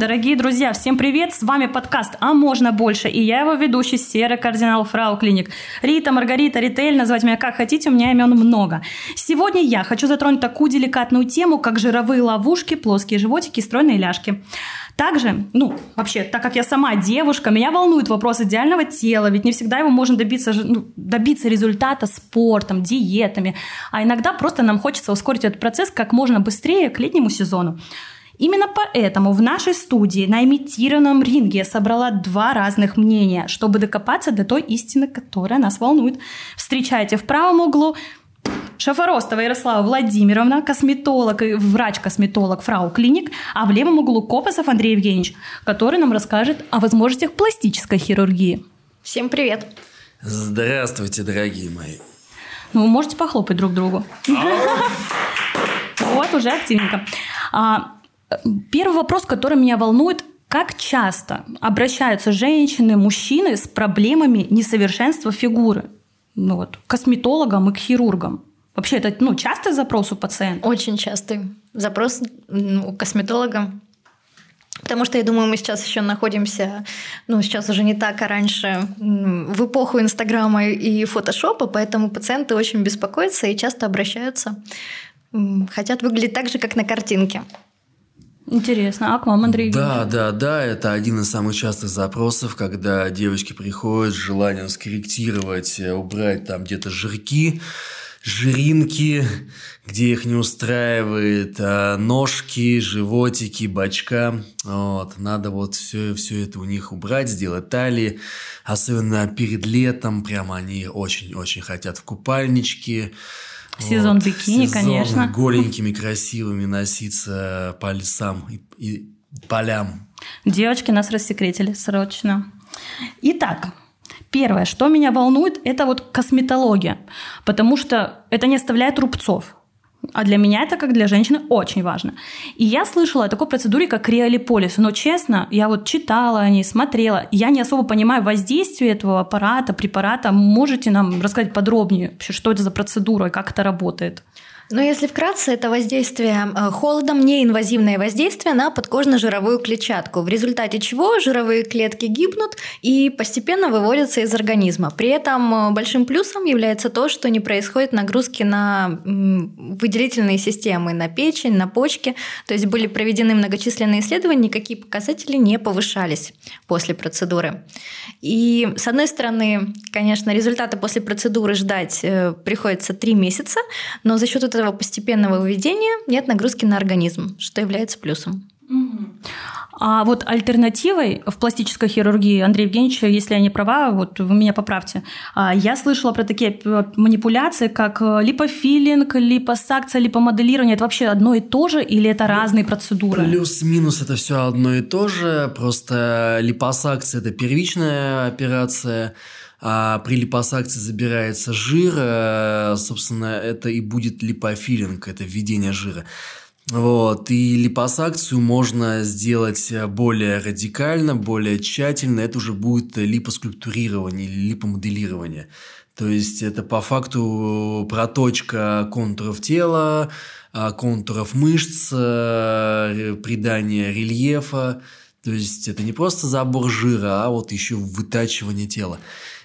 Дорогие друзья, всем привет! С вами подкаст «А можно больше» и я его ведущий, серый кардинал Фрау Клиник. Рита, Маргарита, Ритель, называть меня как хотите, у меня имен много. Сегодня я хочу затронуть такую деликатную тему, как жировые ловушки, плоские животики и стройные ляжки. Также, ну, вообще, так как я сама девушка, меня волнует вопрос идеального тела, ведь не всегда его можно добиться, ну, добиться результата спортом, диетами, а иногда просто нам хочется ускорить этот процесс как можно быстрее к летнему сезону. Именно поэтому в нашей студии на имитированном ринге я собрала два разных мнения, чтобы докопаться до той истины, которая нас волнует. Встречайте в правом углу Шафоростова Ярослава Владимировна, косметолог и врач-косметолог Фрау Клиник, а в левом углу Копосов Андрей Евгеньевич, который нам расскажет о возможностях пластической хирургии. Всем привет! Здравствуйте, дорогие мои! Ну, вы можете похлопать друг другу. Вот, уже активненько. А, Первый вопрос, который меня волнует, как часто обращаются женщины, мужчины с проблемами несовершенства фигуры? Ну вот, к косметологам и к хирургам. Вообще, это ну, частый запрос у пациента? Очень частый запрос ну, у косметолога. Потому что, я думаю, мы сейчас еще находимся, ну, сейчас уже не так, а раньше, в эпоху Инстаграма и Фотошопа, поэтому пациенты очень беспокоятся и часто обращаются, хотят выглядеть так же, как на картинке. Интересно. А к вам, Андрей? Да, да, да. Это один из самых частых запросов, когда девочки приходят с желанием скорректировать, э, убрать там где-то жирки, жиринки, где их не устраивает, а ножки, животики, бачка. Вот. Надо вот все, все это у них убрать, сделать талии. Особенно перед летом, прямо они очень-очень хотят в купальнички. Сезон вот. бикини, Сезон конечно. голенькими, красивыми носиться по лесам и, и полям. Девочки нас рассекретили срочно. Итак, первое, что меня волнует, это вот косметология, потому что это не оставляет рубцов. А для меня это, как для женщины, очень важно. И я слышала о такой процедуре, как криолиполис. Но честно, я вот читала о ней, смотрела. Я не особо понимаю воздействие этого аппарата, препарата. Можете нам рассказать подробнее, вообще, что это за процедура и как это работает? Но если вкратце, это воздействие э, холодом, неинвазивное воздействие на подкожно-жировую клетчатку, в результате чего жировые клетки гибнут и постепенно выводятся из организма. При этом э, большим плюсом является то, что не происходит нагрузки на выделительные системы, на печень, на почки. То есть были проведены многочисленные исследования, никакие показатели не повышались после процедуры. И с одной стороны, конечно, результаты после процедуры ждать э, приходится три месяца, но за счет этого этого постепенного выведения нет нагрузки на организм, что является плюсом. А вот альтернативой в пластической хирургии, Андрей Евгеньевич, если я не права, вот вы меня поправьте, а, я слышала про такие манипуляции, как э, липофилинг, липосакция, липомоделирование. Это вообще одно и то же или это разные процедуры? Плюс-минус это все одно и то же, просто липосакция – это первичная операция, а при липосакции забирается жир, э, собственно, это и будет липофилинг, это введение жира. Вот, и липосакцию можно сделать более радикально, более тщательно. Это уже будет липоскульптурирование или липомоделирование. То есть это по факту проточка контуров тела, а, контуров мышц, э, придание рельефа. То есть это не просто забор жира, а вот еще вытачивание тела.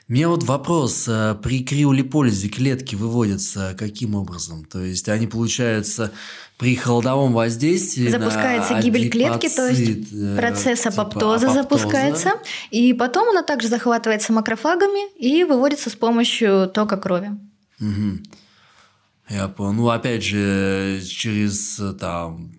У меня вот вопрос. А при криолиполизе клетки выводятся каким образом? То есть они, получается, при холодовом воздействии Запускается гибель клетки, то есть э, процесс типа апоптоза, апоптоза запускается. И потом она также захватывается макрофагами и выводится с помощью тока крови. Угу. Я понял. Ну, опять же, через там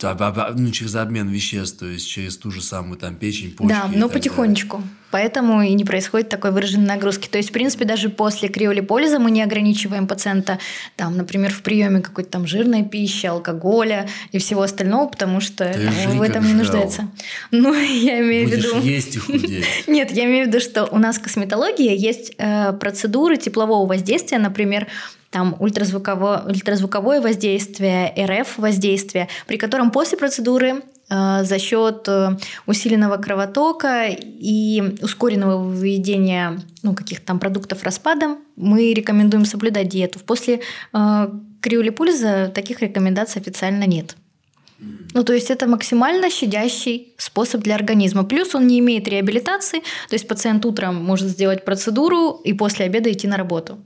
ну, через обмен веществ, то есть через ту же самую там печень, почки. Да, но потихонечку. Далее. Поэтому и не происходит такой выраженной нагрузки. То есть, в принципе, даже после криолиполиза мы не ограничиваем пациента, там, например, в приеме какой-то там жирной пищи, алкоголя и всего остального, потому что он в этом не нуждается. Ну, я имею Будешь в виду... есть и худеть. Нет, я имею в виду, что у нас косметология есть э, процедуры теплового воздействия, например, там ультразвуковое, ультразвуковое воздействие, РФ воздействие, при котором после процедуры за счет э, усиленного кровотока и ускоренного выведения ну, каких-то там продуктов распада мы рекомендуем соблюдать диету. После э, криолипульза таких рекомендаций официально нет. Ну, то есть это максимально щадящий способ для организма. Плюс он не имеет реабилитации, то есть пациент утром может сделать процедуру и после обеда идти на работу.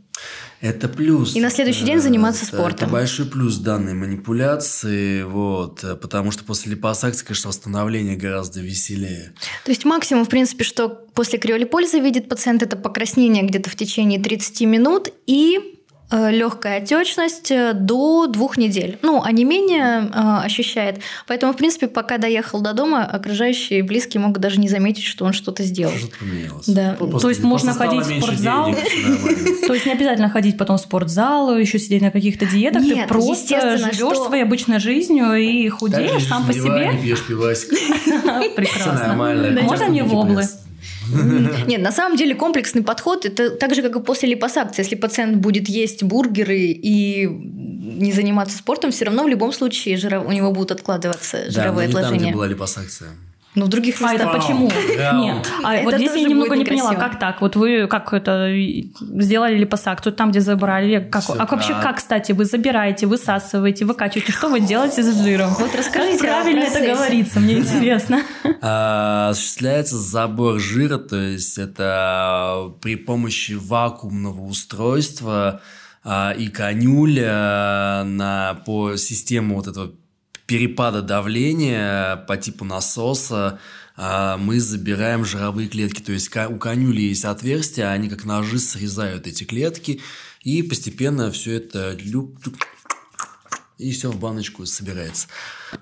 Это плюс. И на следующий день заниматься это, спортом. Это большой плюс данной манипуляции, вот, потому что после липосакции, конечно, восстановление гораздо веселее. То есть максимум, в принципе, что после криолипольза видит пациент, это покраснение где-то в течение 30 минут и Э, легкая отечность э, до двух недель. Ну, а не менее э, ощущает. Поэтому, в принципе, пока доехал до дома, окружающие и близкие могут даже не заметить, что он что-то сделал. Что-то поменялось. Да. Ну, То есть можно ходить в спортзал. То есть не обязательно ходить потом в спортзал, еще сидеть на каких-то диетах. Нет, Ты просто живешь что... своей обычной жизнью и худеешь сам по себе. Пьешь пивасик. Прекрасно. Можно мне воблы? Нет, на самом деле комплексный подход это так же, как и после липосакции. Если пациент будет есть бургеры и не заниматься спортом, все равно в любом случае жиров... у него будут откладываться жировые да, но не отложения. Там, где была липосакция. Ну, в других местах. А это почему? Нет. А вот здесь я немного не поняла, как так? Вот вы как это сделали липосакцию там, где забрали? Как, а вообще как, кстати, вы забираете, высасываете, выкачиваете? Что вы делаете с жиром? Вот расскажите правильно это говорится? Мне интересно. А, Осуществляется забор жира, то есть это при помощи вакуумного устройства а, и конюля на, по системе вот этого перепада давления по типу насоса а, мы забираем жировые клетки. То есть у конюли есть отверстия, они как ножи срезают эти клетки, и постепенно все это и все в баночку собирается.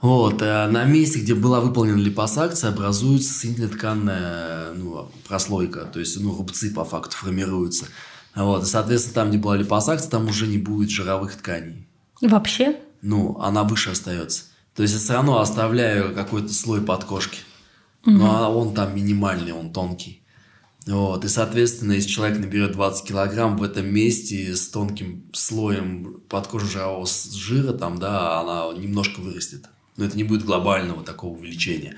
Вот, а на месте, где была выполнена липосакция, образуется соединительно-тканная ну, прослойка, то есть ну, рубцы по факту формируются. Вот, и, соответственно, там, где была липосакция, там уже не будет жировых тканей. Вообще? Ну, она выше остается. То есть я все равно оставляю какой-то слой подкошки. Но он там минимальный, он тонкий. Вот. И, соответственно, если человек наберет 20 килограмм в этом месте с тонким слоем подкожно-жирового с- жира, там, да, она немножко вырастет. Но это не будет глобального такого увеличения.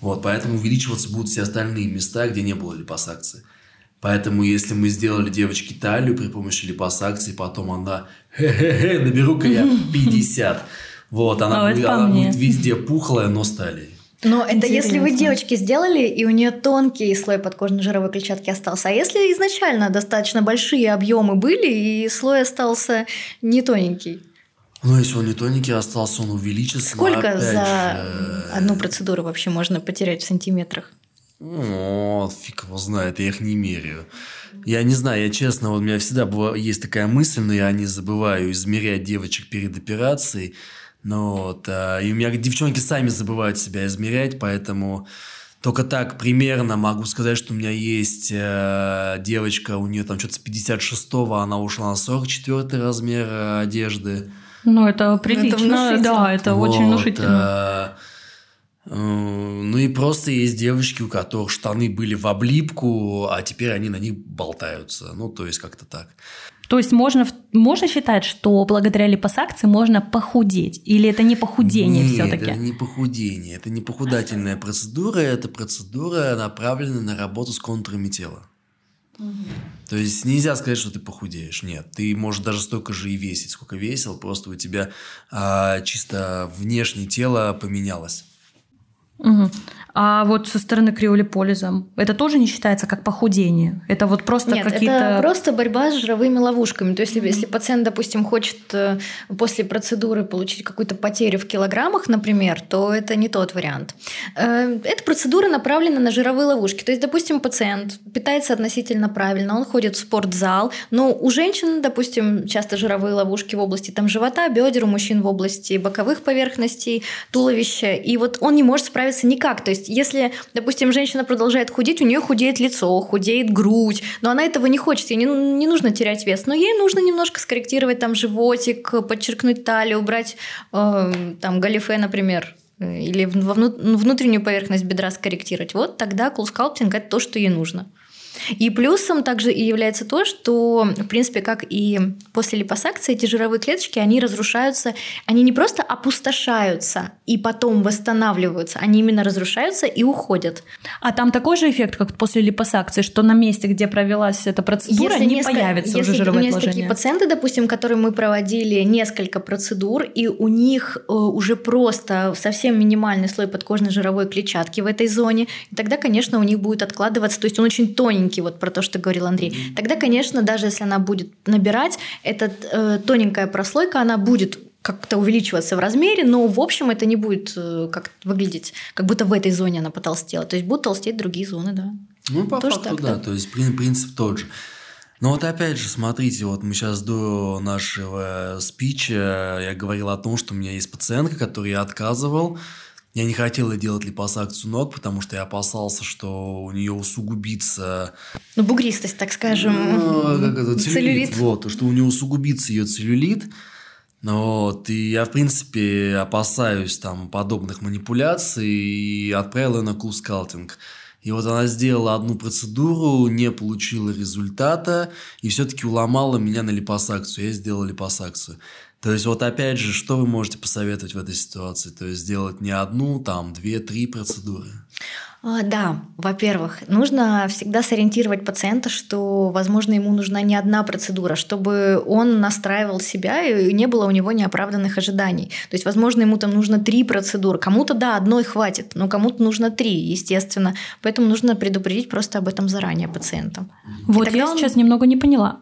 Вот, поэтому увеличиваться будут все остальные места, где не было липосакции. Поэтому, если мы сделали девочке талию при помощи липосакции, потом она, хе-хе-хе, наберу-ка я 50. Вот, она, А, будет, она будет везде пухлая, но с талией. Но это если вы Интересно. девочке сделали, и у нее тонкий слой подкожной жировой клетчатки остался. А если изначально достаточно большие объемы были, и слой остался не тоненький? Ну, если он не тоненький остался, он увеличится. Сколько опять за же, одну процедуру вообще можно потерять в сантиметрах? О, фиг его знает, я их не меряю. Я не знаю, я честно, вот у меня всегда была, есть такая мысль, но я не забываю измерять девочек перед операцией. Но вот, а, и у меня девчонки сами забывают себя измерять, поэтому только так примерно могу сказать, что у меня есть э, девочка, у нее там что-то с 56-го, она ушла на 44 размер э, одежды. Ну, это прилично. внушительно. да, это очень Вот, внушительно. э, э, Ну и просто есть девочки, у которых штаны были в облипку, а теперь они на них болтаются. Ну, то есть как-то так. То есть можно, можно считать, что благодаря липосакции можно похудеть? Или это не похудение Нет, все-таки? это не похудение, это не похудательная процедура, это процедура, направленная на работу с контурами тела. То есть нельзя сказать, что ты похудеешь. Нет, ты можешь даже столько же и весить, сколько весил, просто у тебя а, чисто внешнее тело поменялось. Мгм. А вот со стороны криолиполиза это тоже не считается как похудение? Это вот просто Нет, какие-то... это просто борьба с жировыми ловушками. То есть, если, если пациент, допустим, хочет э, после процедуры получить какую-то потерю в килограммах, например, то это не тот вариант. Э, Эта процедура направлена на жировые ловушки. То есть, допустим, пациент питается относительно правильно, он ходит в спортзал, но у женщин, допустим, часто жировые ловушки в области там, живота, бедер, у мужчин в области боковых поверхностей, туловища, и вот он не может справиться никак. То есть, если, допустим, женщина продолжает худеть, у нее худеет лицо, худеет грудь, но она этого не хочет, ей не, не нужно терять вес, но ей нужно немножко скорректировать там животик, подчеркнуть талию, убрать э, там галифе, например, э, или во вну- внутреннюю поверхность бедра скорректировать. Вот тогда кулскалптинг – это то, что ей нужно. И плюсом также и является то, что, в принципе, как и после липосакции, эти жировые клеточки, они разрушаются, они не просто опустошаются и потом восстанавливаются, они именно разрушаются и уходят. А там такой же эффект, как после липосакции, что на месте, где провелась эта процедура, если не несколько, появится если уже жировое У меня есть такие пациенты, допустим, которые мы проводили несколько процедур, и у них э, уже просто совсем минимальный слой подкожной жировой клетчатки в этой зоне, и тогда, конечно, у них будет откладываться, то есть он очень тоненький, вот про то, что говорил Андрей. Тогда, конечно, даже если она будет набирать, эта э, тоненькая прослойка, она будет как-то увеличиваться в размере, но в общем это не будет э, как выглядеть, как будто в этой зоне она потолстела. То есть будут толстеть другие зоны, да. Ну, по Тоже факту, да. да. То есть принцип тот же. Но вот опять же, смотрите, вот мы сейчас до нашего спича я говорил о том, что у меня есть пациентка, которой я отказывал. Я не хотела делать липосакцию ног, потому что я опасался, что у нее усугубится... Ну, бугристость, так скажем. Ну, как это, целлюлит. целлюлит. Вот, что у нее усугубится ее целлюлит. Вот, и я, в принципе, опасаюсь там подобных манипуляций и отправил ее на кул-скалтинг. И вот она сделала одну процедуру, не получила результата, и все-таки уломала меня на липосакцию. Я сделал липосакцию. То есть вот опять же, что вы можете посоветовать в этой ситуации? То есть сделать не одну, там, две, три процедуры? А, да, во-первых, нужно всегда сориентировать пациента, что, возможно, ему нужна не одна процедура, чтобы он настраивал себя и не было у него неоправданных ожиданий. То есть, возможно, ему там нужно три процедуры. Кому-то, да, одной хватит, но кому-то нужно три, естественно. Поэтому нужно предупредить просто об этом заранее пациентам. Вот я он... сейчас немного не поняла.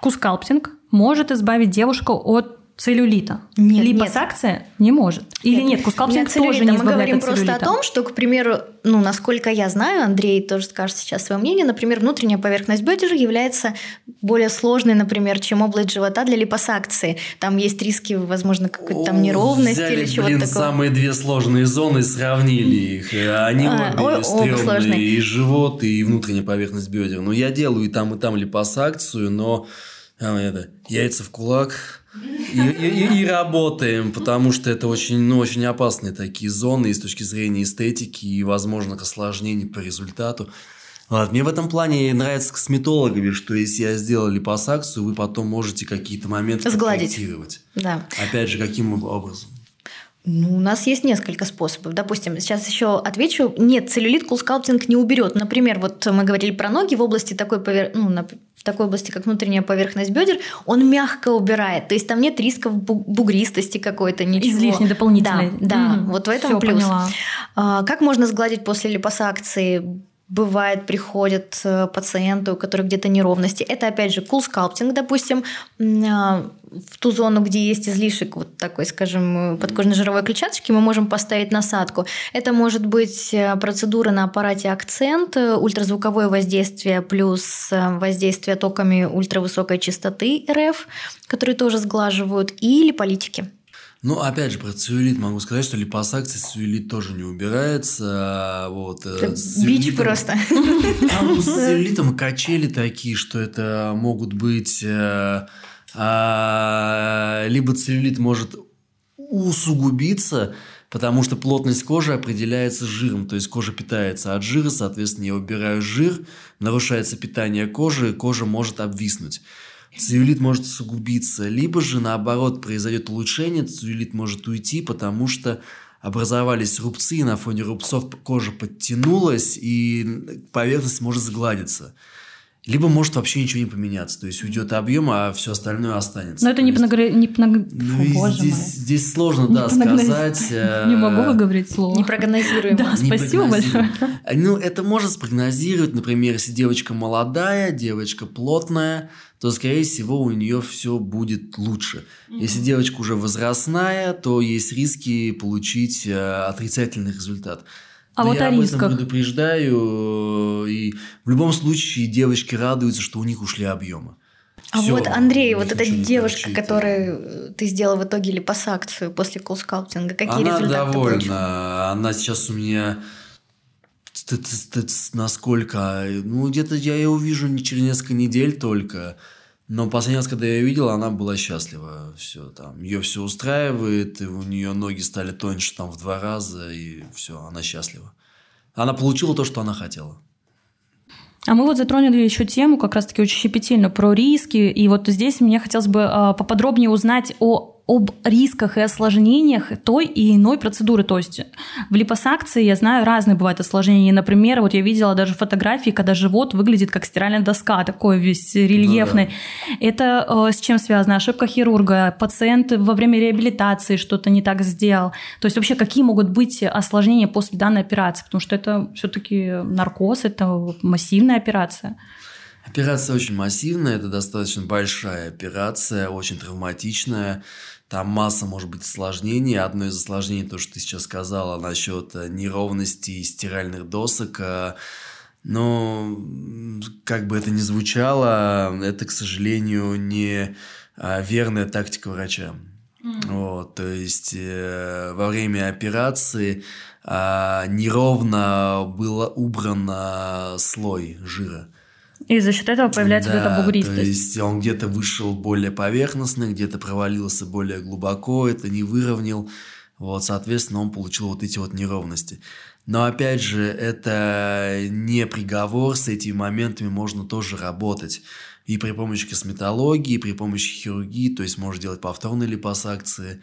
Кускалптинг может избавить девушку от целлюлита. Нет, Липосакция нет. не может. Или нет, нет кускалптинг тоже не Мы говорим просто о том, что, к примеру, ну, насколько я знаю, Андрей тоже скажет сейчас свое мнение, например, внутренняя поверхность бедер является более сложной, например, чем область живота для липосакции. Там есть риски, возможно, какой-то там неровности Взяли, или чего-то такого. самые две сложные зоны, сравнили их. Они а, обе стрёмные, и живот, и внутренняя поверхность бедер. Но я делаю и там, и там липосакцию, но а, это, яйца в кулак, и, и, и работаем, потому что это очень, ну, очень опасные такие зоны и с точки зрения эстетики и, возможно, осложнений по результату. Вот. Мне в этом плане нравится косметологами, что если я сделал липосакцию, вы потом можете какие-то моменты Сгладить. Да. Опять же, каким образом? Ну, у нас есть несколько способов. Допустим, сейчас еще отвечу. Нет, целлюлит кулскалптинг не уберет. Например, вот мы говорили про ноги в области такой, повер... ну, в такой области, как внутренняя поверхность бедер, он мягко убирает. То есть там нет рисков бугристости какой-то, ничего. Излишней дополнительной. Да, да. Угу. вот в этом Всё, плюс. Поняла. А, как можно сгладить после липосакции? Бывает, приходят э, пациенты, у которых где-то неровности. Это, опять же, cool скалптинг, допустим, а, в ту зону, где есть излишек вот такой, скажем, подкожной жировой клетчаточки, мы можем поставить насадку. Это может быть э, процедура на аппарате акцент, э, ультразвуковое воздействие плюс воздействие токами ультравысокой частоты РФ, которые тоже сглаживают, и липолитики. Ну, опять же, про целлюлит могу сказать, что липосакция целлюлит тоже не убирается. А вот, э, это бич просто. Там с целлюлитом качели такие, что это могут быть... Э, а, либо целлюлит может усугубиться, потому что плотность кожи определяется жиром, то есть кожа питается от жира, соответственно, я убираю жир, нарушается питание кожи, кожа может обвиснуть целлюлит может усугубиться, либо же наоборот произойдет улучшение, целлюлит может уйти, потому что образовались рубцы, на фоне рубцов кожа подтянулась, и поверхность может сгладиться. Либо может вообще ничего не поменяться, то есть уйдет объем, а все остальное останется. Но это не, есть... понагр... не понаг... ну, Фу, боже здесь, мой. здесь сложно, не да, понагноз... сказать. Не могу выговорить слово. Не прогнозируем. Да, спасибо большое. Ну, это можно спрогнозировать, например, если девочка молодая, девочка плотная, то, скорее всего, у нее все будет лучше. Mm-hmm. Если девочка уже возрастная, то есть риски получить э, отрицательный результат. А Но вот я о об этом предупреждаю, и в любом случае девочки радуются, что у них ушли объемы. А Всё, вот, Андрей, вот эта девушка, которую ты сделал в итоге липосакцию после кулскалптинга, какие она результаты довольна. Получила? Она сейчас у меня насколько... Ну, где-то я ее увижу не через несколько недель только. Но последний раз, когда я ее видел, она была счастлива. Все там. Ее все устраивает, и у нее ноги стали тоньше там в два раза, и все, она счастлива. Она получила то, что она хотела. А мы вот затронули еще тему, как раз-таки очень щепетильно, про риски. И вот здесь мне хотелось бы э, поподробнее узнать о об рисках и осложнениях той и иной процедуры. То есть в липосакции, я знаю, разные бывают осложнения. Например, вот я видела даже фотографии, когда живот выглядит как стиральная доска, такой весь рельефный. Ну, да. Это э, с чем связано? Ошибка хирурга, пациент во время реабилитации что-то не так сделал. То есть вообще какие могут быть осложнения после данной операции? Потому что это все-таки наркоз, это массивная операция. Операция очень массивная, это достаточно большая операция, очень травматичная. Там масса, может быть, осложнений. Одно из осложнений, то, что ты сейчас сказала насчет э, неровности стиральных досок. Э, но, как бы это ни звучало, это, к сожалению, не э, верная тактика врача. Mm. Вот, то есть э, во время операции э, неровно было убран слой жира. И за счет этого появляется да, вот эта бугристость. То есть он где-то вышел более поверхностно, где-то провалился более глубоко, это не выровнял. Вот, соответственно, он получил вот эти вот неровности. Но опять же, это не приговор, с этими моментами можно тоже работать. И при помощи косметологии, и при помощи хирургии, то есть можно делать повторные липосакции,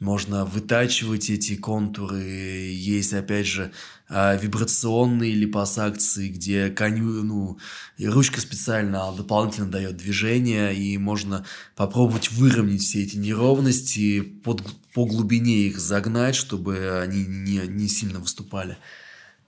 можно вытачивать эти контуры. Есть, опять же, а, вибрационные липосакции, где коню, ну, ручка специально дополнительно дает движение, и можно попробовать выровнять все эти неровности, под, по глубине их загнать, чтобы они не, не сильно выступали.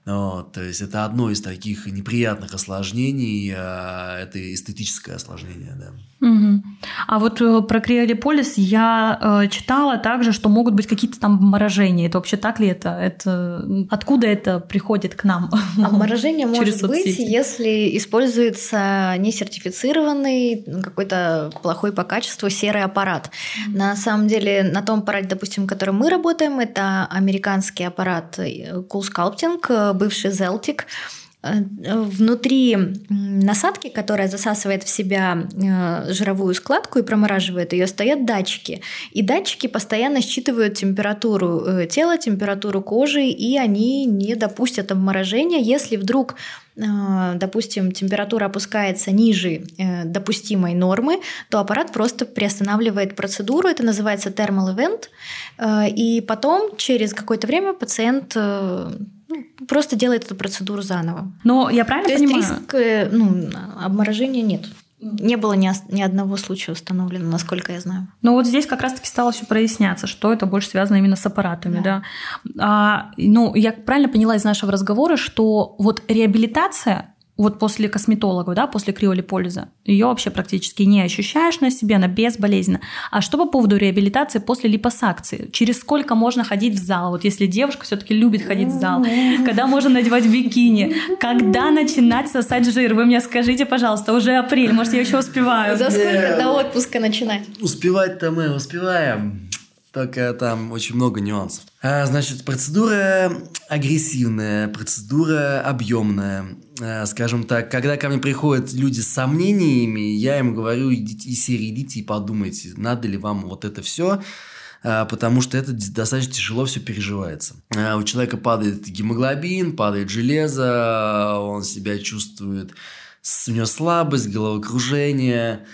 Вот, то есть это одно из таких неприятных осложнений, а это эстетическое осложнение, да. Угу. А вот э, про криолиполис я э, читала также, что могут быть какие-то там обморожения. Это вообще так ли это? это откуда это приходит к нам? Обморожение может быть, если используется несертифицированный, какой-то плохой по качеству серый аппарат. На самом деле на том аппарате, допустим, которым мы работаем, это американский аппарат э, Cool Sculpting, бывший Zeltic. Э, внутри насадки, которая засасывает в себя э, жировую складку и промораживает ее, стоят датчики. И датчики постоянно считывают температуру э, тела, температуру кожи, и они не допустят обморожения, если вдруг допустим, температура опускается ниже допустимой нормы, то аппарат просто приостанавливает процедуру, это называется event, и потом через какое-то время пациент просто делает эту процедуру заново. Но я правильно То понимаю? есть риск э, ну, обморожения нет. Не было ни, ни одного случая установлено, насколько я знаю. Но вот здесь как раз-таки стало все проясняться, что это больше связано именно с аппаратами, да. да? А, ну, я правильно поняла из нашего разговора, что вот реабилитация вот после косметолога, да, после криолиполиза, ее вообще практически не ощущаешь на себе, она безболезненна. А что по поводу реабилитации после липосакции? Через сколько можно ходить в зал? Вот если девушка все-таки любит ходить в зал, когда можно надевать бикини, когда начинать сосать жир? Вы мне скажите, пожалуйста, уже апрель, может, я еще успеваю. За сколько до отпуска начинать? Успевать-то мы успеваем. Только там очень много нюансов. А, значит, процедура агрессивная, процедура объемная. А, скажем так, когда ко мне приходят люди с сомнениями, я им говорю, идите из серии, идите и подумайте, надо ли вам вот это все, а, потому что это достаточно тяжело все переживается. А, у человека падает гемоглобин, падает железо, он себя чувствует, у него слабость, головокружение,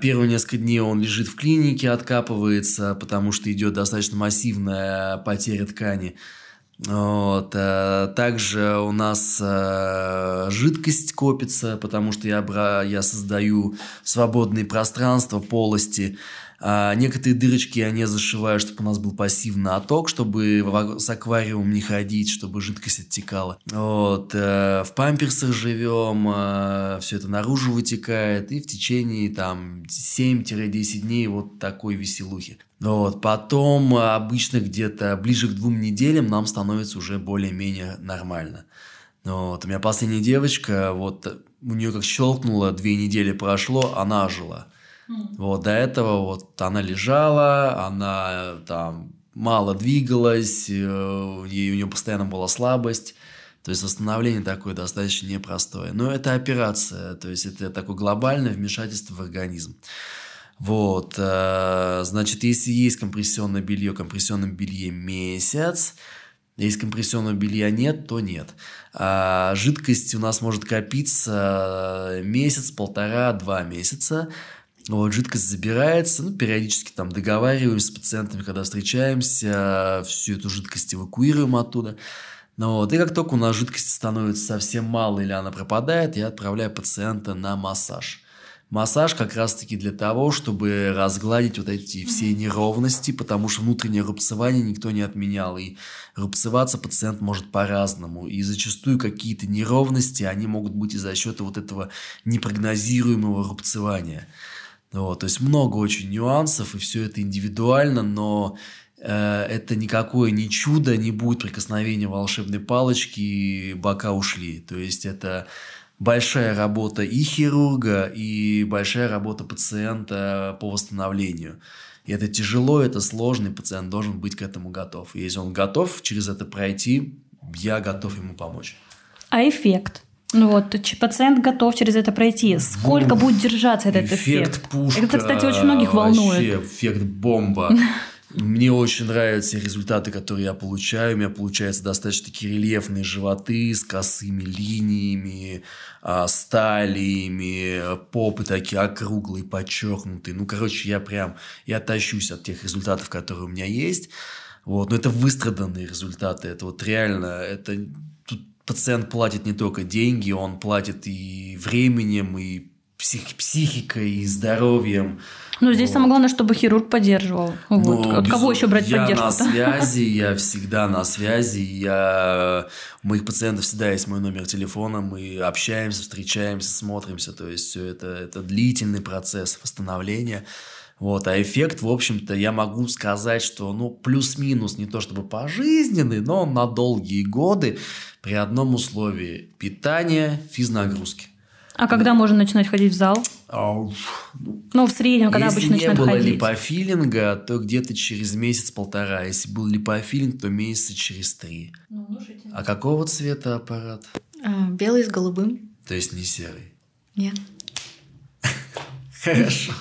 первые несколько дней он лежит в клинике, откапывается, потому что идет достаточно массивная потеря ткани. Вот. А также у нас э, жидкость копится, потому что я, я создаю свободные пространства, полости, а некоторые дырочки я не зашиваю, чтобы у нас был пассивный отток, чтобы с аквариумом не ходить, чтобы жидкость оттекала. Вот. Э, в памперсах живем, э, все это наружу вытекает, и в течение там 7-10 дней вот такой веселухи. Вот. Потом обычно где-то ближе к двум неделям нам становится уже более-менее нормально. Вот. У меня последняя девочка, вот у нее как щелкнуло, две недели прошло, она Вот до этого вот она лежала, она там мало двигалась, э, ей у нее постоянно была слабость. То есть восстановление такое достаточно непростое. Но это операция, то есть это такое глобальное вмешательство в организм. Вот, э, значит, если есть компрессионное белье, компрессионном белье месяц, Если компрессионного белья нет, то нет. А жидкость у нас может копиться месяц, полтора, два месяца. Вот, жидкость забирается, ну, периодически там договариваемся с пациентами, когда встречаемся, всю эту жидкость эвакуируем оттуда. Ну, вот, и как только у нас жидкости становится совсем мало или она пропадает, я отправляю пациента на массаж. Массаж как раз-таки для того, чтобы разгладить вот эти все неровности, потому что внутреннее рубцевание никто не отменял. И рубцеваться пациент может по-разному. И зачастую какие-то неровности, они могут быть из-за счета вот этого непрогнозируемого рубцевания. Вот, то есть много очень нюансов, и все это индивидуально, но э, это никакое не чудо, не будет прикосновения волшебной палочки, и бока ушли. То есть это большая работа и хирурга, и большая работа пациента по восстановлению. И это тяжело, это сложно, и пациент должен быть к этому готов. И если он готов через это пройти, я готов ему помочь. А эффект? Ну вот, пациент готов через это пройти. Сколько Бум. будет держаться этот эффект? Эффект пушка. Это, кстати, очень многих волнует. Вообще, эффект бомба. Мне очень нравятся результаты, которые я получаю. У меня получаются достаточно такие рельефные животы с косыми линиями, а, сталиями, попы такие округлые, подчеркнутые. Ну, короче, я прям, я тащусь от тех результатов, которые у меня есть. Вот, но это выстраданные результаты. Это вот реально, это пациент платит не только деньги, он платит и временем, и псих, психикой, и здоровьем. Ну, здесь вот. самое главное, чтобы хирург поддерживал. Вот. Ну, От кого еще брать я поддержку? Я на связи, я всегда на связи. Я... У моих пациентов всегда есть мой номер телефона. Мы общаемся, встречаемся, смотримся. То есть, все это, это длительный процесс восстановления. Вот, а эффект, в общем-то, я могу сказать, что, ну, плюс-минус, не то чтобы пожизненный, но на долгие годы при одном условии – питание, физнагрузки. А когда можно начинать ходить в зал? А, ну, в среднем, когда обычно начинают ходить. Если не было липофилинга, то где-то через месяц-полтора. Если был липофилинг, то месяца через три. Ну, а какого цвета аппарат? А, белый с голубым. То есть не серый? Нет. Хорошо.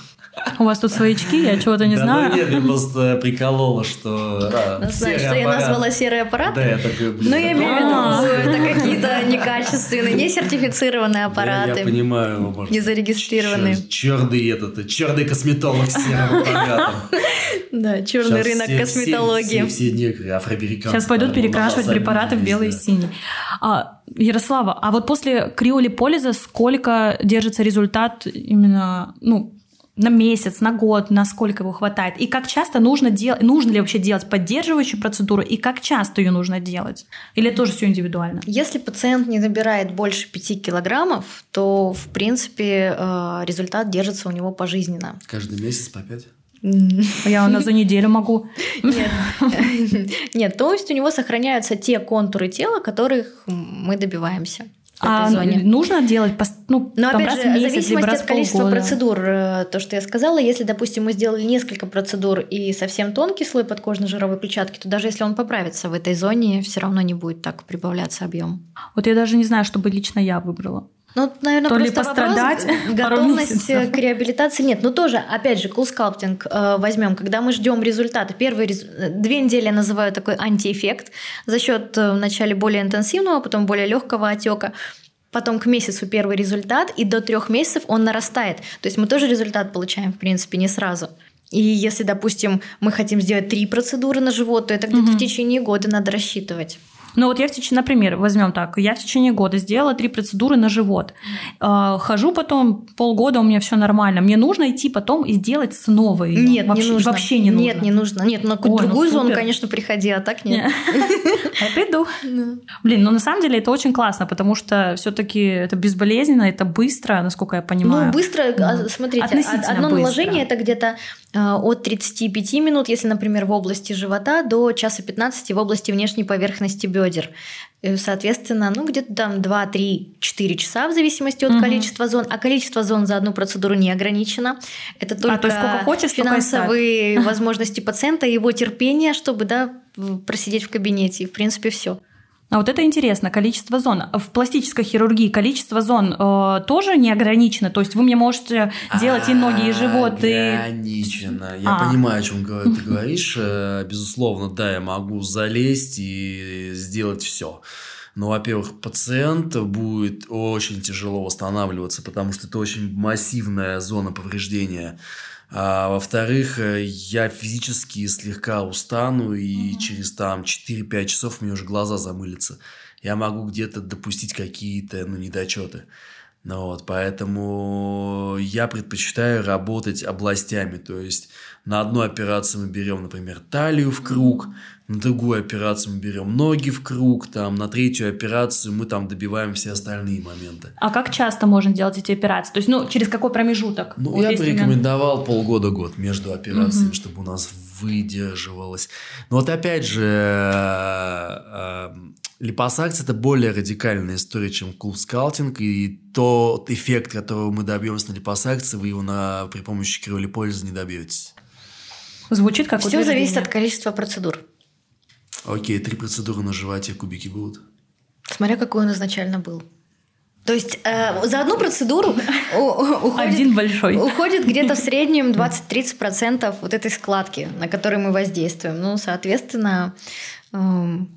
У вас тут своячки, я чего-то не да, знаю. Ну, нет, я просто приколола, что... Да, ну, знаешь, что я назвала серый аппарат? Да, я такой, блин. Ну, я имею в виду, это какие-то некачественные, не сертифицированные аппараты. Я понимаю. Не зарегистрированные. Черный этот, черный косметолог с серым аппаратом. Да, черный рынок косметологии. Все негры, афроамериканцы. Сейчас пойдут перекрашивать препараты в белый и синий. А, Ярослава, а вот после криолиполиза сколько держится результат именно, ну, на месяц, на год, насколько его хватает, и как часто нужно делать, нужно ли вообще делать поддерживающую процедуру, и как часто ее нужно делать? Или тоже все индивидуально? Если пациент не набирает больше 5 килограммов, то, в принципе, э, результат держится у него пожизненно. Каждый месяц по 5? Я у нас за неделю могу. Нет. Нет, то есть у него сохраняются те контуры тела, которых мы добиваемся а зоне. нужно делать ну, Но там, опять раз же, в месяц, зависимости раз от количества полгода. процедур, э, то, что я сказала, если, допустим, мы сделали несколько процедур и совсем тонкий слой подкожно-жировой клетчатки, то даже если он поправится в этой зоне, все равно не будет так прибавляться объем. Вот я даже не знаю, что бы лично я выбрала. Ну, наверное, То ли пострадать вопрос, готовность к реабилитации нет. Но тоже, опять же, кулскалптинг э, возьмем, когда мы ждем результата. Первые рез... две недели я называю такой антиэффект за счет э, вначале более интенсивного, потом более легкого отека потом к месяцу первый результат, и до трех месяцев он нарастает. То есть мы тоже результат получаем, в принципе, не сразу. И если, допустим, мы хотим сделать три процедуры на живот, то это где-то угу. в течение года надо рассчитывать. Ну вот я в течение, например, возьмем так, я в течение года сделала три процедуры на живот. Э, хожу потом полгода, у меня все нормально. Мне нужно идти потом и сделать снова ее. Нет, вообще, не нужно. Вообще не нужно. Нет, не нужно. Нет, на какую-то ну другую зону, конечно, приходи, а так нет. Я приду. Блин, ну на самом деле это очень классно, потому что все-таки это безболезненно, это быстро, насколько я понимаю. Ну быстро, а, смотрите, одно наложение это где-то от 35 минут, если, например, в области живота, до часа 15 в области внешней поверхности бедер бедер. Соответственно, ну где-то там 2, 3, 4 часа в зависимости от угу. количества зон. А количество зон за одну процедуру не ограничено. Это только а, то сколько хочешь, финансовые возможности пациента, его терпение, чтобы да, просидеть в кабинете. И в принципе все. А вот это интересно, количество зон. В пластической хирургии количество зон э, тоже не ограничено? То есть вы мне можете делать и ноги, и живот, и... Ограничено. Я а. понимаю, о чем ты говоришь. Э, безусловно, да, я могу залезть и сделать все. Но, во-первых, пациент будет очень тяжело восстанавливаться, потому что это очень массивная зона повреждения. А, во-вторых, э, я физически слегка устану, и угу. через там 4-5 часов мне уже глаза замылятся. Я могу где-то допустить какие-то ну, недочеты. Ну, вот, поэтому я предпочитаю работать областями. То есть на одну операцию мы берем, например, талию в круг, на другую операцию мы берем ноги в круг, там, на третью операцию мы там добиваем все остальные моменты. А как часто можно делать эти операции? То есть, ну, через какой промежуток? Ну, вот я бы рекомендовал полгода-год между операциями, угу. чтобы у нас выдерживалось. Но вот опять же, э, э, Липосакция – это более радикальная история, чем кулскалтинг, и тот эффект, которого мы добьемся на липосакции, вы его на, при помощи криолиполиза не добьетесь. Звучит как Все зависит от количества процедур. Окей, три процедуры на животе, кубики будут? Смотря какой он изначально был. То есть э, за одну процедуру уходит, Один большой. уходит где-то в среднем 20-30% вот этой складки, на которой мы воздействуем. Ну, соответственно, эм,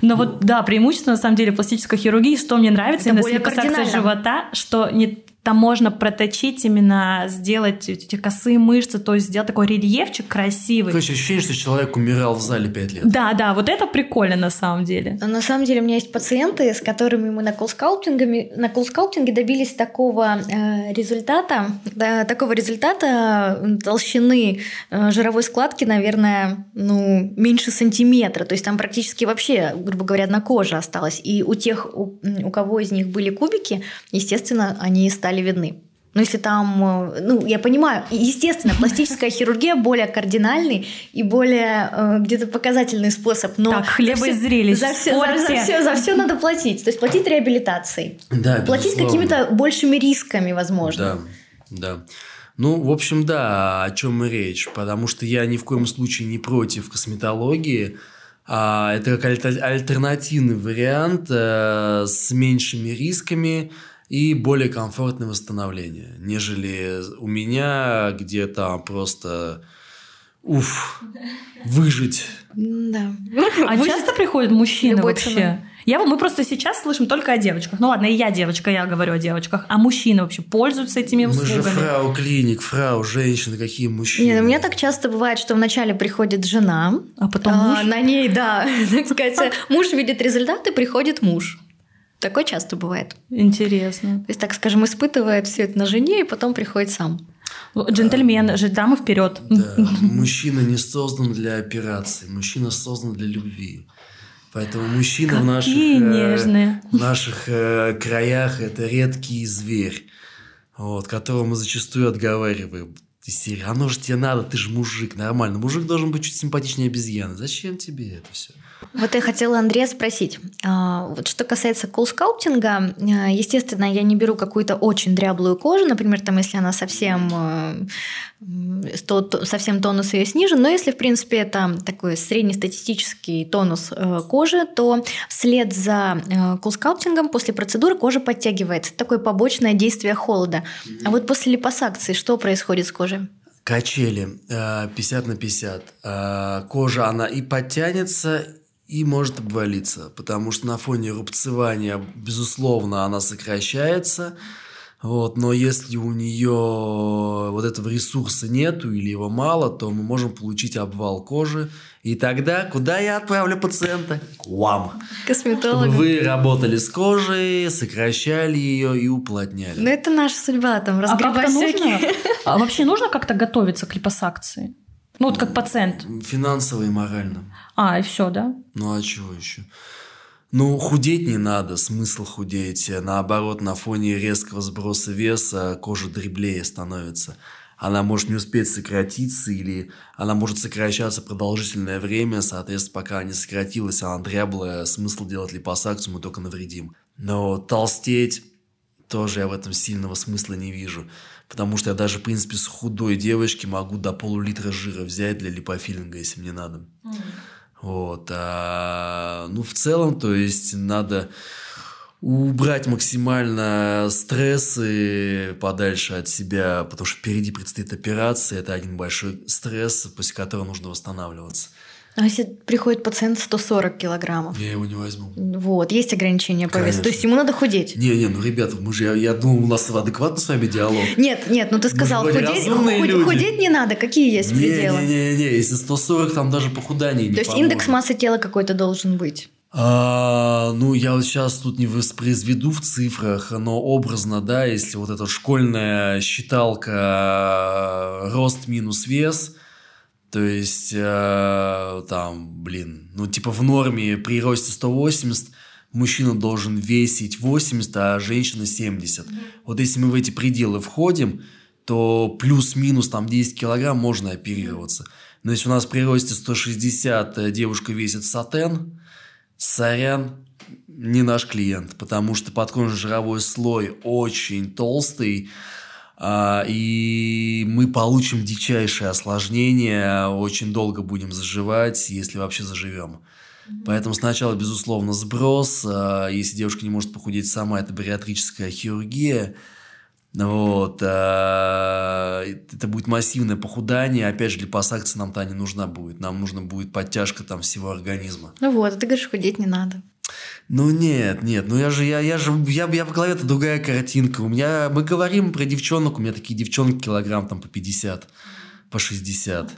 но вот, да, преимущество, на самом деле, пластической хирургии, что мне нравится, Это именно липосакцией живота, что не там можно проточить именно, сделать эти косые мышцы, то есть сделать такой рельефчик красивый. Короче, ощущение, что человек умирал в зале пять лет. Да, да, вот это прикольно на самом деле. На самом деле у меня есть пациенты, с которыми мы на на колскауптинге добились такого э, результата, да, такого результата толщины э, жировой складки, наверное, ну, меньше сантиметра. То есть там практически вообще, грубо говоря, одна кожа осталась. И у тех, у, у кого из них были кубики, естественно, они стали стали видны. Но если там, э, ну, я понимаю, естественно, пластическая хирургия более кардинальный и более э, где-то показательный способ. Но так, хлеба и зрелищ. За все, за, за, все, за все надо платить. То есть платить реабилитацией. Да, Платить какими-то большими рисками, возможно. Да, да. Ну, в общем, да, о чем и речь. Потому что я ни в коем случае не против косметологии. А это как альтернативный вариант э, с меньшими рисками, и более комфортное восстановление, нежели у меня, где там просто уф, выжить. Да. А Выжить часто приходят мужчины вообще? Ценой. Я, мы просто сейчас слышим только о девочках. Ну ладно, и я девочка, я говорю о девочках. А мужчины вообще пользуются этими услугами? Мы же фрау клиник, фрау женщины, какие мужчины. Нет, у меня так часто бывает, что вначале приходит жена, а потом муж. А, на ней, да, так сказать, муж видит результаты, приходит муж. Такое часто бывает. Интересно. То есть, так скажем, испытывает все это на жене, и потом приходит сам. Джентльмен, же дамы вперед. Да, мужчина не создан для операции, мужчина создан для любви. Поэтому мужчина Какие в наших, э, в наших э, краях это редкий зверь, вот, которого мы зачастую отговариваем. Из серии, оно же тебе надо, ты же мужик, нормально. Мужик должен быть чуть симпатичнее обезьяны. Зачем тебе это все? Вот я хотела Андрея спросить. А, вот что касается кулскауптинга, а, естественно, я не беру какую-то очень дряблую кожу, например, там, если она совсем, то, совсем тонус ее снижен, но если, в принципе, это такой среднестатистический тонус э, кожи, то вслед за э, кулскауптингом после процедуры кожа подтягивается. Такое побочное действие холода. А вот после липосакции что происходит с кожей? Качели 50 э, на 50. Кожа, она и подтянется, и может обвалиться, потому что на фоне рубцевания, безусловно, она сокращается, вот, но если у нее вот этого ресурса нету или его мало, то мы можем получить обвал кожи. И тогда куда я отправлю пациента? К вам. Косметолог. Чтобы вы работали с кожей, сокращали ее и уплотняли. Ну, это наша судьба, там, разгребать а нужно? А вообще нужно как-то готовиться к липосакции? Ну, вот как пациент. Финансово и морально. А, и все, да? Ну, а чего еще? Ну, худеть не надо, смысл худеть. Наоборот, на фоне резкого сброса веса кожа дреблее становится. Она может не успеть сократиться, или она может сокращаться продолжительное время, соответственно, пока не сократилась, она дряблая, смысл делать липосакцию мы только навредим. Но толстеть тоже я в этом сильного смысла не вижу. Потому что я даже, в принципе, с худой девочки могу до полулитра жира взять для липофилинга, если мне надо. Mm. Вот. А, ну, в целом, то есть, надо убрать максимально стрессы подальше от себя, потому что впереди предстоит операция, это один большой стресс, после которого нужно восстанавливаться. А если приходит пациент 140 килограммов? Я его не возьму. Вот, есть ограничения по весу. То есть ему надо худеть. Не, не, ну, ребята, мы же, я, я думал, у нас адекватный с вами диалог. Нет, нет, ну ты сказал, худеть, худ- худеть не надо. Какие есть Не, пределы? не, не, не, если 140, там даже похудание не То есть поможет. индекс массы тела какой-то должен быть. А, ну, я вот сейчас тут не воспроизведу в цифрах, но образно, да, если вот эта школьная считалка э, рост минус вес, то есть э, там, блин, ну, типа в норме при росте 180 мужчина должен весить 80, а женщина 70. Вот если мы в эти пределы входим, то плюс-минус там 10 килограмм можно оперироваться. Но если у нас при росте 160 э, девушка весит сатен, сорян, не наш клиент, потому что подкожно-жировой слой очень толстый, и мы получим дичайшее осложнение, очень долго будем заживать, если вообще заживем. Поэтому сначала, безусловно, сброс. а, Если девушка не может похудеть сама, это бариатрическая хирургия. Вот, а, это будет массивное похудание. Опять же, липосакция нам-то не нужна будет. Нам нужна будет подтяжка там всего организма. Ну вот, а ты говоришь, худеть не надо. Ну нет, нет, ну я же, я, я же, я, я в голове-то другая картинка. У меня, мы говорим про девчонок, у меня такие девчонки килограмм там по 50, по 60.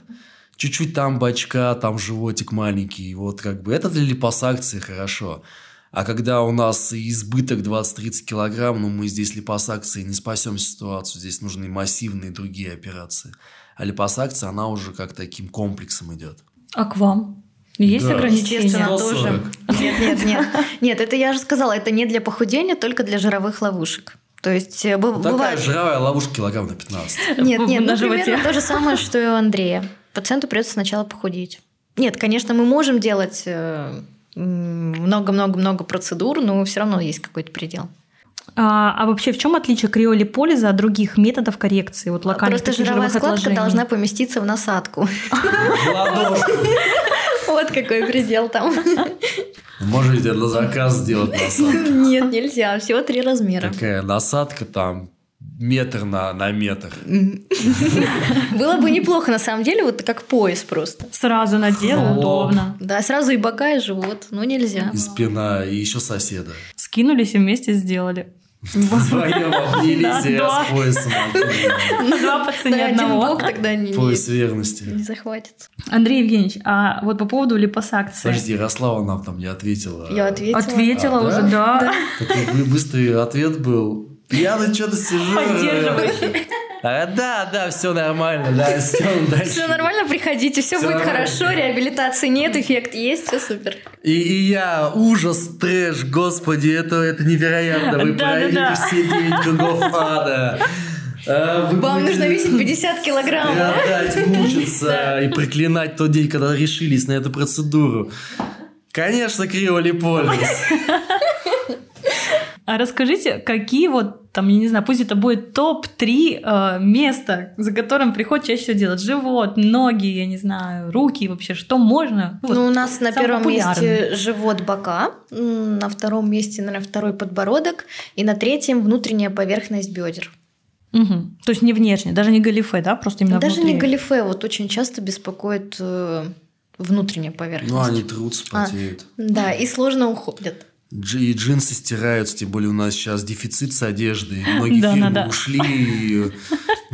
Чуть-чуть там бачка, там животик маленький. Вот как бы это для липосакции хорошо. А когда у нас избыток 20-30 килограмм, ну мы здесь липосакцией не спасем ситуацию. Здесь нужны массивные другие операции. А липосакция, она уже как таким комплексом идет. А к вам? Есть Да. ограничения? Естественно, 140. тоже. Нет, нет, нет. Нет, это я же сказала, это не для похудения, только для жировых ловушек. То есть э, б- Такая бывает... жировая ловушка килограмм на 15. Нет, нет, на ну, животе. примерно то же самое, что и у Андрея. Пациенту придется сначала похудеть. Нет, конечно, мы можем делать э, много-много-много процедур, но все равно есть какой-то предел. А, а вообще в чем отличие криолиполиза от других методов коррекции? Вот локальных Просто жировая складка отложений? должна поместиться в насадку. В ладошку. Вот какой предел там. Можете на заказ сделать насадку. Нет, нельзя. Всего три размера. Такая насадка там метр на, на метр. Было бы неплохо, на самом деле, вот как пояс просто. Сразу надел, удобно. Да, сразу и бока, и живот. Но нельзя. И спина, и еще соседа. Скинулись и вместе сделали. Вдвоем обнялись, и я с поясом. На два по цене одного. бок тогда не, Пояс верности. не захватится. Андрей Евгеньевич, а вот по поводу липосакции. Подожди, Ярослава нам там не ответила. Я ответила. Ответила А, уже, да? Такой вы- быстрый ответ был. Я на что-то сижу. Поддерживающий. А, да, да, все нормально, да, все дальше. Все нормально, приходите, все будет нормально. хорошо, реабилитации нет, эффект есть, все супер. И, и я, ужас, трэш, господи, это, это невероятно. Вы пройдете все девять кругов ада. А, вы Вам будете нужно весить 50 килограмм. страдать, мучиться и проклинать тот день, когда решились на эту процедуру. Конечно, криолиполис. А расскажите, какие вот там, я не знаю, пусть это будет топ-3 э, места, за которым приходит чаще всего делать? Живот, ноги, я не знаю, руки вообще, что можно? Ну, вот Ну, у нас на первом популярный. месте живот бока, на втором месте, наверное, второй подбородок, и на третьем внутренняя поверхность бедер. Мгм. То есть не внешне, даже не галифе, да, просто именно Даже внутри. не галифе, вот очень часто беспокоит э, внутренняя поверхность. Ну, они трутся, А. потеют. Да, и сложно уходят. И джинсы стираются, тем более у нас сейчас дефицит с одеждой. Многие Да, фирмы надо. ушли,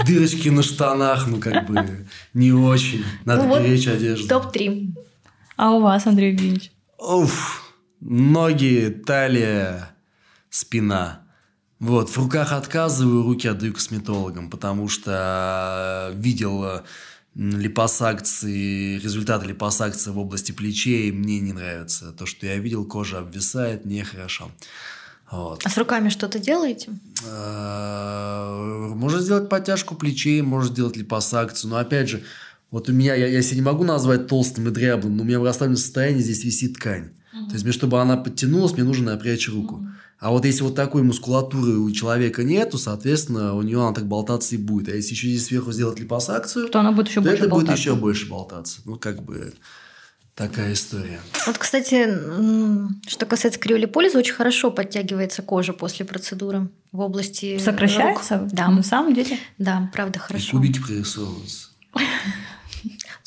дырочки на штанах, ну как бы не очень. Надо Ну вот беречь одежду. Топ-3. А у вас, Андрей Евгеньевич? Уф, ноги, талия, спина. Вот, в руках отказываю, руки отдаю косметологам, потому что э, видел липосакции, результаты липосакции в области плечей, мне не нравится. То, что я видел, кожа обвисает, нехорошо. Вот. А с руками что-то делаете? Э, Можно сделать подтяжку плечей, можно сделать липосакцию. Но опять же, вот у меня, я, я себя не могу назвать толстым и дряблым, но у меня в расслабленном состоянии здесь висит ткань. То есть, мне, чтобы она подтянулась, мне нужно напрячь руку. А вот если вот такой мускулатуры у человека нету, соответственно, у нее она так болтаться и будет. А если еще здесь сверху сделать липосакцию, То она будет еще то больше это будет болтаться. еще больше болтаться. Ну, как бы... Такая история. Вот, кстати, что касается криолиполиза, очень хорошо подтягивается кожа после процедуры в области Сокращается? Рук. Да. На самом деле? Да, правда, хорошо. И кубики прорисовываются.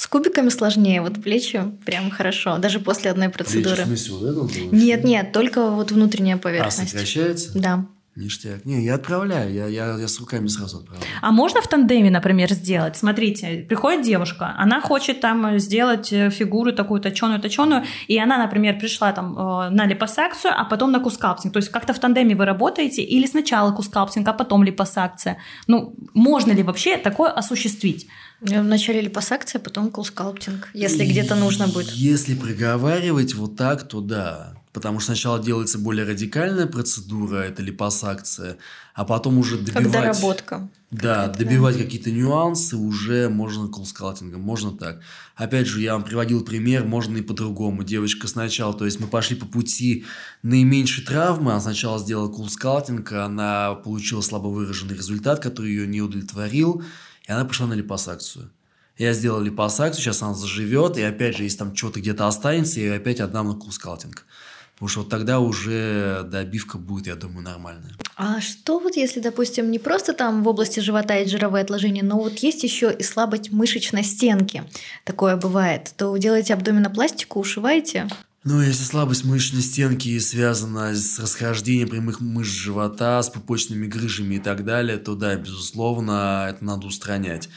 С кубиками сложнее, вот плечи прям хорошо, даже после одной процедуры. Плечи, в смысле, вот это было? Нет, нет, только вот внутренняя А, поверхность. сокращается? Да. Ништяк. Не, я отправляю, я, я, я с руками сразу отправляю. А можно в тандеме, например, сделать? Смотрите, приходит девушка, она хочет там сделать э, фигуру такую точеную-точеную, и она, например, пришла там э, на липосакцию, а потом на кускалптинг. То есть как-то в тандеме вы работаете, или сначала кускалптинг, а потом липосакция? Ну, можно ли вообще такое осуществить? Вначале липосакция, потом кулскалптинг, если где-то нужно будет. Если проговаривать вот так, то да. Потому что сначала делается более радикальная процедура, это липосакция, а потом уже добивать... Как доработка. Да, какая-то, добивать какие-то нюансы уже можно колскалтингом, можно так. Опять же, я вам приводил пример, можно и по-другому. Девочка сначала, то есть мы пошли по пути наименьшей травмы, она сначала сделала кулскалтинг, она получила слабо выраженный результат, который ее не удовлетворил, и она пошла на липосакцию. Я сделал липосакцию, сейчас она заживет, и опять же, если там что-то где-то останется, я опять отдам на кулскалтинг. Потому что вот тогда уже добивка будет, я думаю, нормальная. А что вот если, допустим, не просто там в области живота есть жировые отложения, но вот есть еще и слабость мышечной стенки, такое бывает, то делаете абдоминопластику, ушиваете? Ну, если слабость мышечной стенки связана с расхождением прямых мышц живота, с пупочными грыжами и так далее, то да, безусловно, это надо устранять.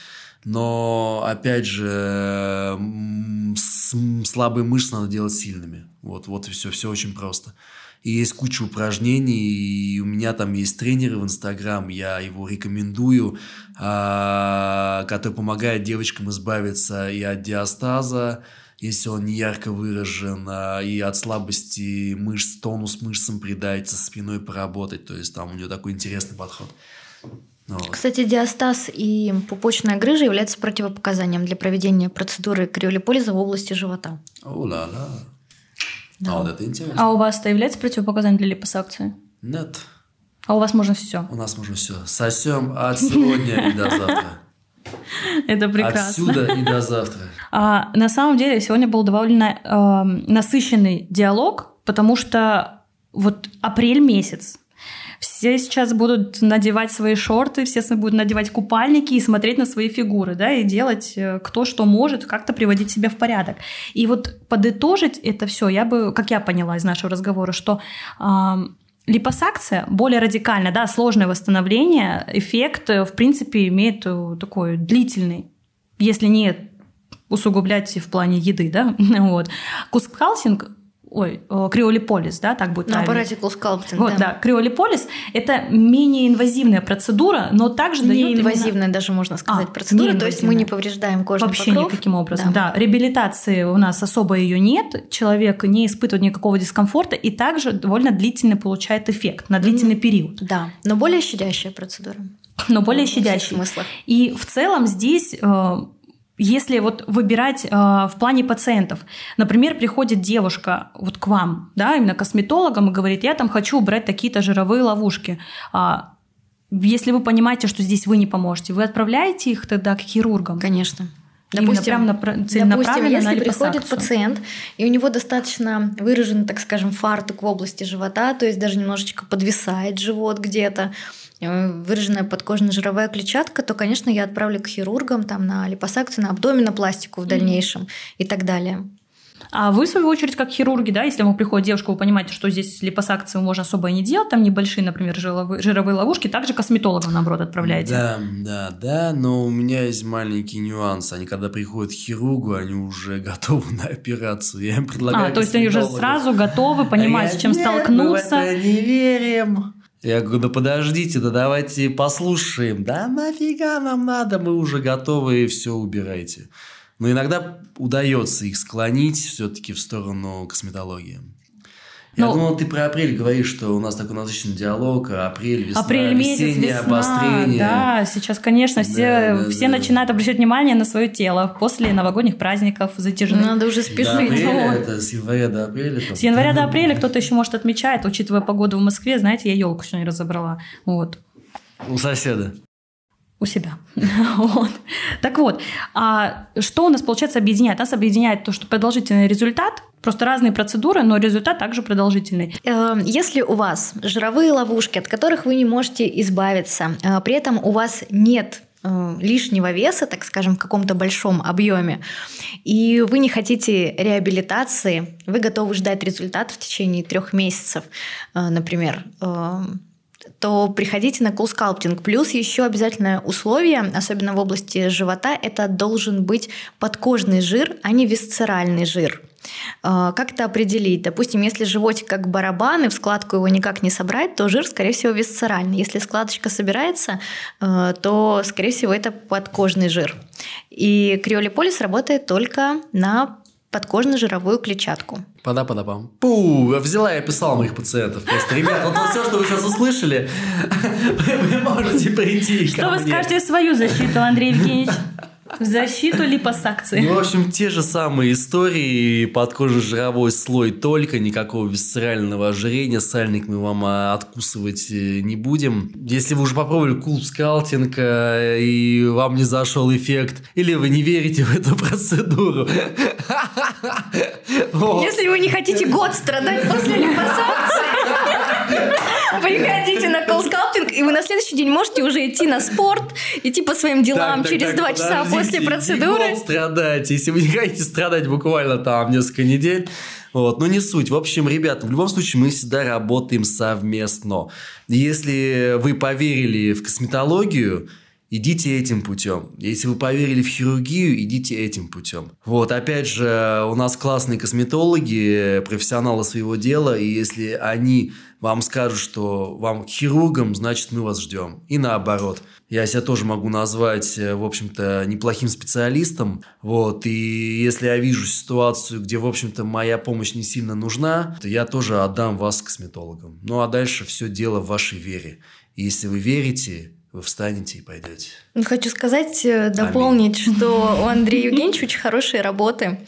Но, опять же, слабые мышцы надо делать сильными. Вот, вот и все, все очень просто. И есть куча упражнений, и у меня там есть тренеры в Инстаграм, я его рекомендую, а, который помогает девочкам избавиться и от диастаза, если он не ярко выражен, а, и от слабости мышц, тонус мышцам придать, со спиной поработать. То есть там у него такой интересный подход. Ну вот. Кстати, диастаз и пупочная грыжа являются противопоказанием для проведения процедуры криолиполиза в области живота. О-ла-ла. А вот это интересно. А у вас это является противопоказанием для липосакции? Нет, А у вас можно все. у нас можно все. Сосем от сегодня и до завтра. Это прекрасно. Отсюда и до завтра. А, на самом деле сегодня был довольно эм, насыщенный диалог, потому что вот апрель месяц. Все сейчас будут надевать свои шорты, все будут надевать купальники и смотреть на свои фигуры, да, и делать э, кто что может, как-то приводить себя в порядок. И вот подытожить это все, я бы, как я поняла из нашего разговора, что липосакция более радикально, да, сложное восстановление, эффект, э, в принципе, имеет э, такой длительный, если не усугублять в плане еды, да, вот. Кускалсинг, ой, э, криолиполис, да, так будет На правильно. аппарате кулскалптинг, Вот, да. Криолиполис – это менее инвазивная процедура, но также дает именно- Неинвазивная даже можно сказать А, процедура, то есть мы не повреждаем кожный Вообще покров. никаким образом, да. Реабилитации у нас особо ее нет, человек не испытывает никакого дискомфорта и также довольно длительно получает эффект на длительный период, Да, но более щадящая процедура. но более щадящий. И в целом здесь, э, если вот выбирать э, в плане пациентов, например, приходит девушка вот к вам, да, именно косметологом и говорит, я там хочу убрать такие-то жировые ловушки. А, Если вы понимаете, что здесь вы не поможете, вы отправляете их тогда к хирургам? Конечно. Именно прям допустим, если на приходит пациент, и у него достаточно выражен, так скажем, фартук в области живота, то есть даже немножечко подвисает живот где-то, выраженная подкожно-жировая клетчатка, то, конечно, я отправлю к хирургам там, на липосакцию, на абдоминопластику в дальнейшем и так далее. А вы, в свою очередь, как хирурги, да, если вам приходит девушка, вы понимаете, что здесь липосакцию можно особо и не делать, там небольшие, например, жировые, жировые ловушки, также косметологам, наоборот, отправляете. Да, да, да, но у меня есть маленький нюанс. Они когда приходят к хирургу, они уже готовы на операцию. Я им предлагаю А, то есть они уже сразу готовы, понимают, А с чем «Нет, столкнуться. Мы в это не верим. Я говорю, да подождите, да давайте послушаем. Да нафига нам надо, мы уже готовы, и все убирайте. Но иногда удается их склонить все-таки в сторону косметологии. Я Ну, думал, ты про апрель говоришь, что у нас такой насыщенный диалог, а апрель, весна, Апрель месяц, весеннее весна, обострение. да, сейчас, конечно, все, Да, да, все да. начинают обращать внимание на свое тело после новогодних праздников затяжных. Надо уже До спешить. апреля, Вот. это с января до апреля. там. С января до апреля кто-то еще, может, отмечает, учитывая погоду в Москве, знаете, я елку еще не разобрала. Вот. У соседа. у себя. вот. Так вот, а что у нас, получается, объединяет? Нас объединяет то, что продолжительный результат, просто разные процедуры, но результат также продолжительный. Эм, если у вас жировые ловушки, от которых вы не можете избавиться, э, при этом у вас нет э, лишнего веса, так скажем, в каком-то большом объеме, и вы не хотите реабилитации, вы готовы ждать результат в течение трех месяцев, э, например, то приходите на Cool Sculpting. Плюс еще обязательное условие, особенно в области живота, это должен быть подкожный жир, а не висцеральный жир. А, как это определить? Допустим, если животик как барабан, и в складку его никак не собрать, то жир, скорее всего, висцеральный. Если складочка собирается, а, то, скорее всего, это подкожный жир. И криолиполис работает только на подкожно-жировую клетчатку. Пада-пада-пам. Пу, взяла и описала моих пациентов. Просто, ребята, вот все, что вы сейчас услышали, вы можете прийти Что вы скажете в свою защиту, Андрей Евгеньевич? В защиту липосакции. Ну, в общем, те же самые истории. Под кожей жировой слой только, никакого висцерального ожирения. Сальник мы вам а, откусывать э, не будем. Если вы уже попробовали кулп скалтинг э, и вам не зашел эффект, или вы не верите в эту процедуру. Если вы не хотите год страдать после липосакции, приходите на колл-скалпинг, и вы на следующий день можете уже идти на спорт, идти по своим делам через два часа после процедуры. страдать. Если вы не хотите страдать буквально там несколько недель, вот, но не суть. В общем, ребята, в любом случае мы всегда работаем совместно. Если вы поверили в косметологию, идите этим путем. Если вы поверили в хирургию, идите этим путем. Вот, опять же, у нас классные косметологи, профессионалы своего дела, и если они вам скажут, что вам хирургом, значит, мы вас ждем. И наоборот. Я себя тоже могу назвать, э, в общем-то, неплохим специалистом. Вот, и если я вижу ситуацию, где, в общем-то, моя помощь не сильно нужна, то я тоже отдам вас косметологам. Ну, а дальше все дело в вашей вере. И если вы верите, вы встанете и пойдете. Ну, хочу сказать, э, дополнить, Аминь. что у Андрея Евгеньевича очень хорошие работы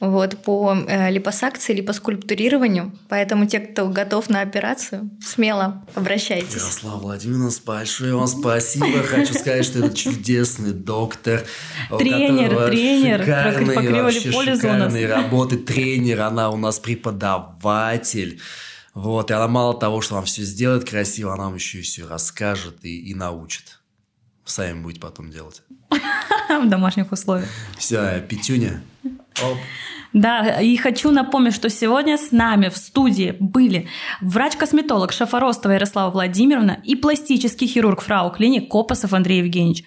вот, по э, липосакции, липоскульптурированию. Поэтому те, кто готов на операцию, смело обращайтесь. Ярослав Владимировна, большое вам спасибо. Хочу сказать, что это чудесный доктор. Тренер, тренер. Шикарные, вообще шикарные работы. Тренер, она у нас преподаватель. Вот, и она мало того, что вам все сделает красиво, она вам еще и все расскажет и, и научит. Сами будете потом делать. В домашних условиях. Все, пятюня. Оп. Да, и хочу напомнить, что сегодня с нами в студии были врач-косметолог Шафоростова Ярослава Владимировна и пластический хирург фрау клиник Копосов Андрей Евгеньевич.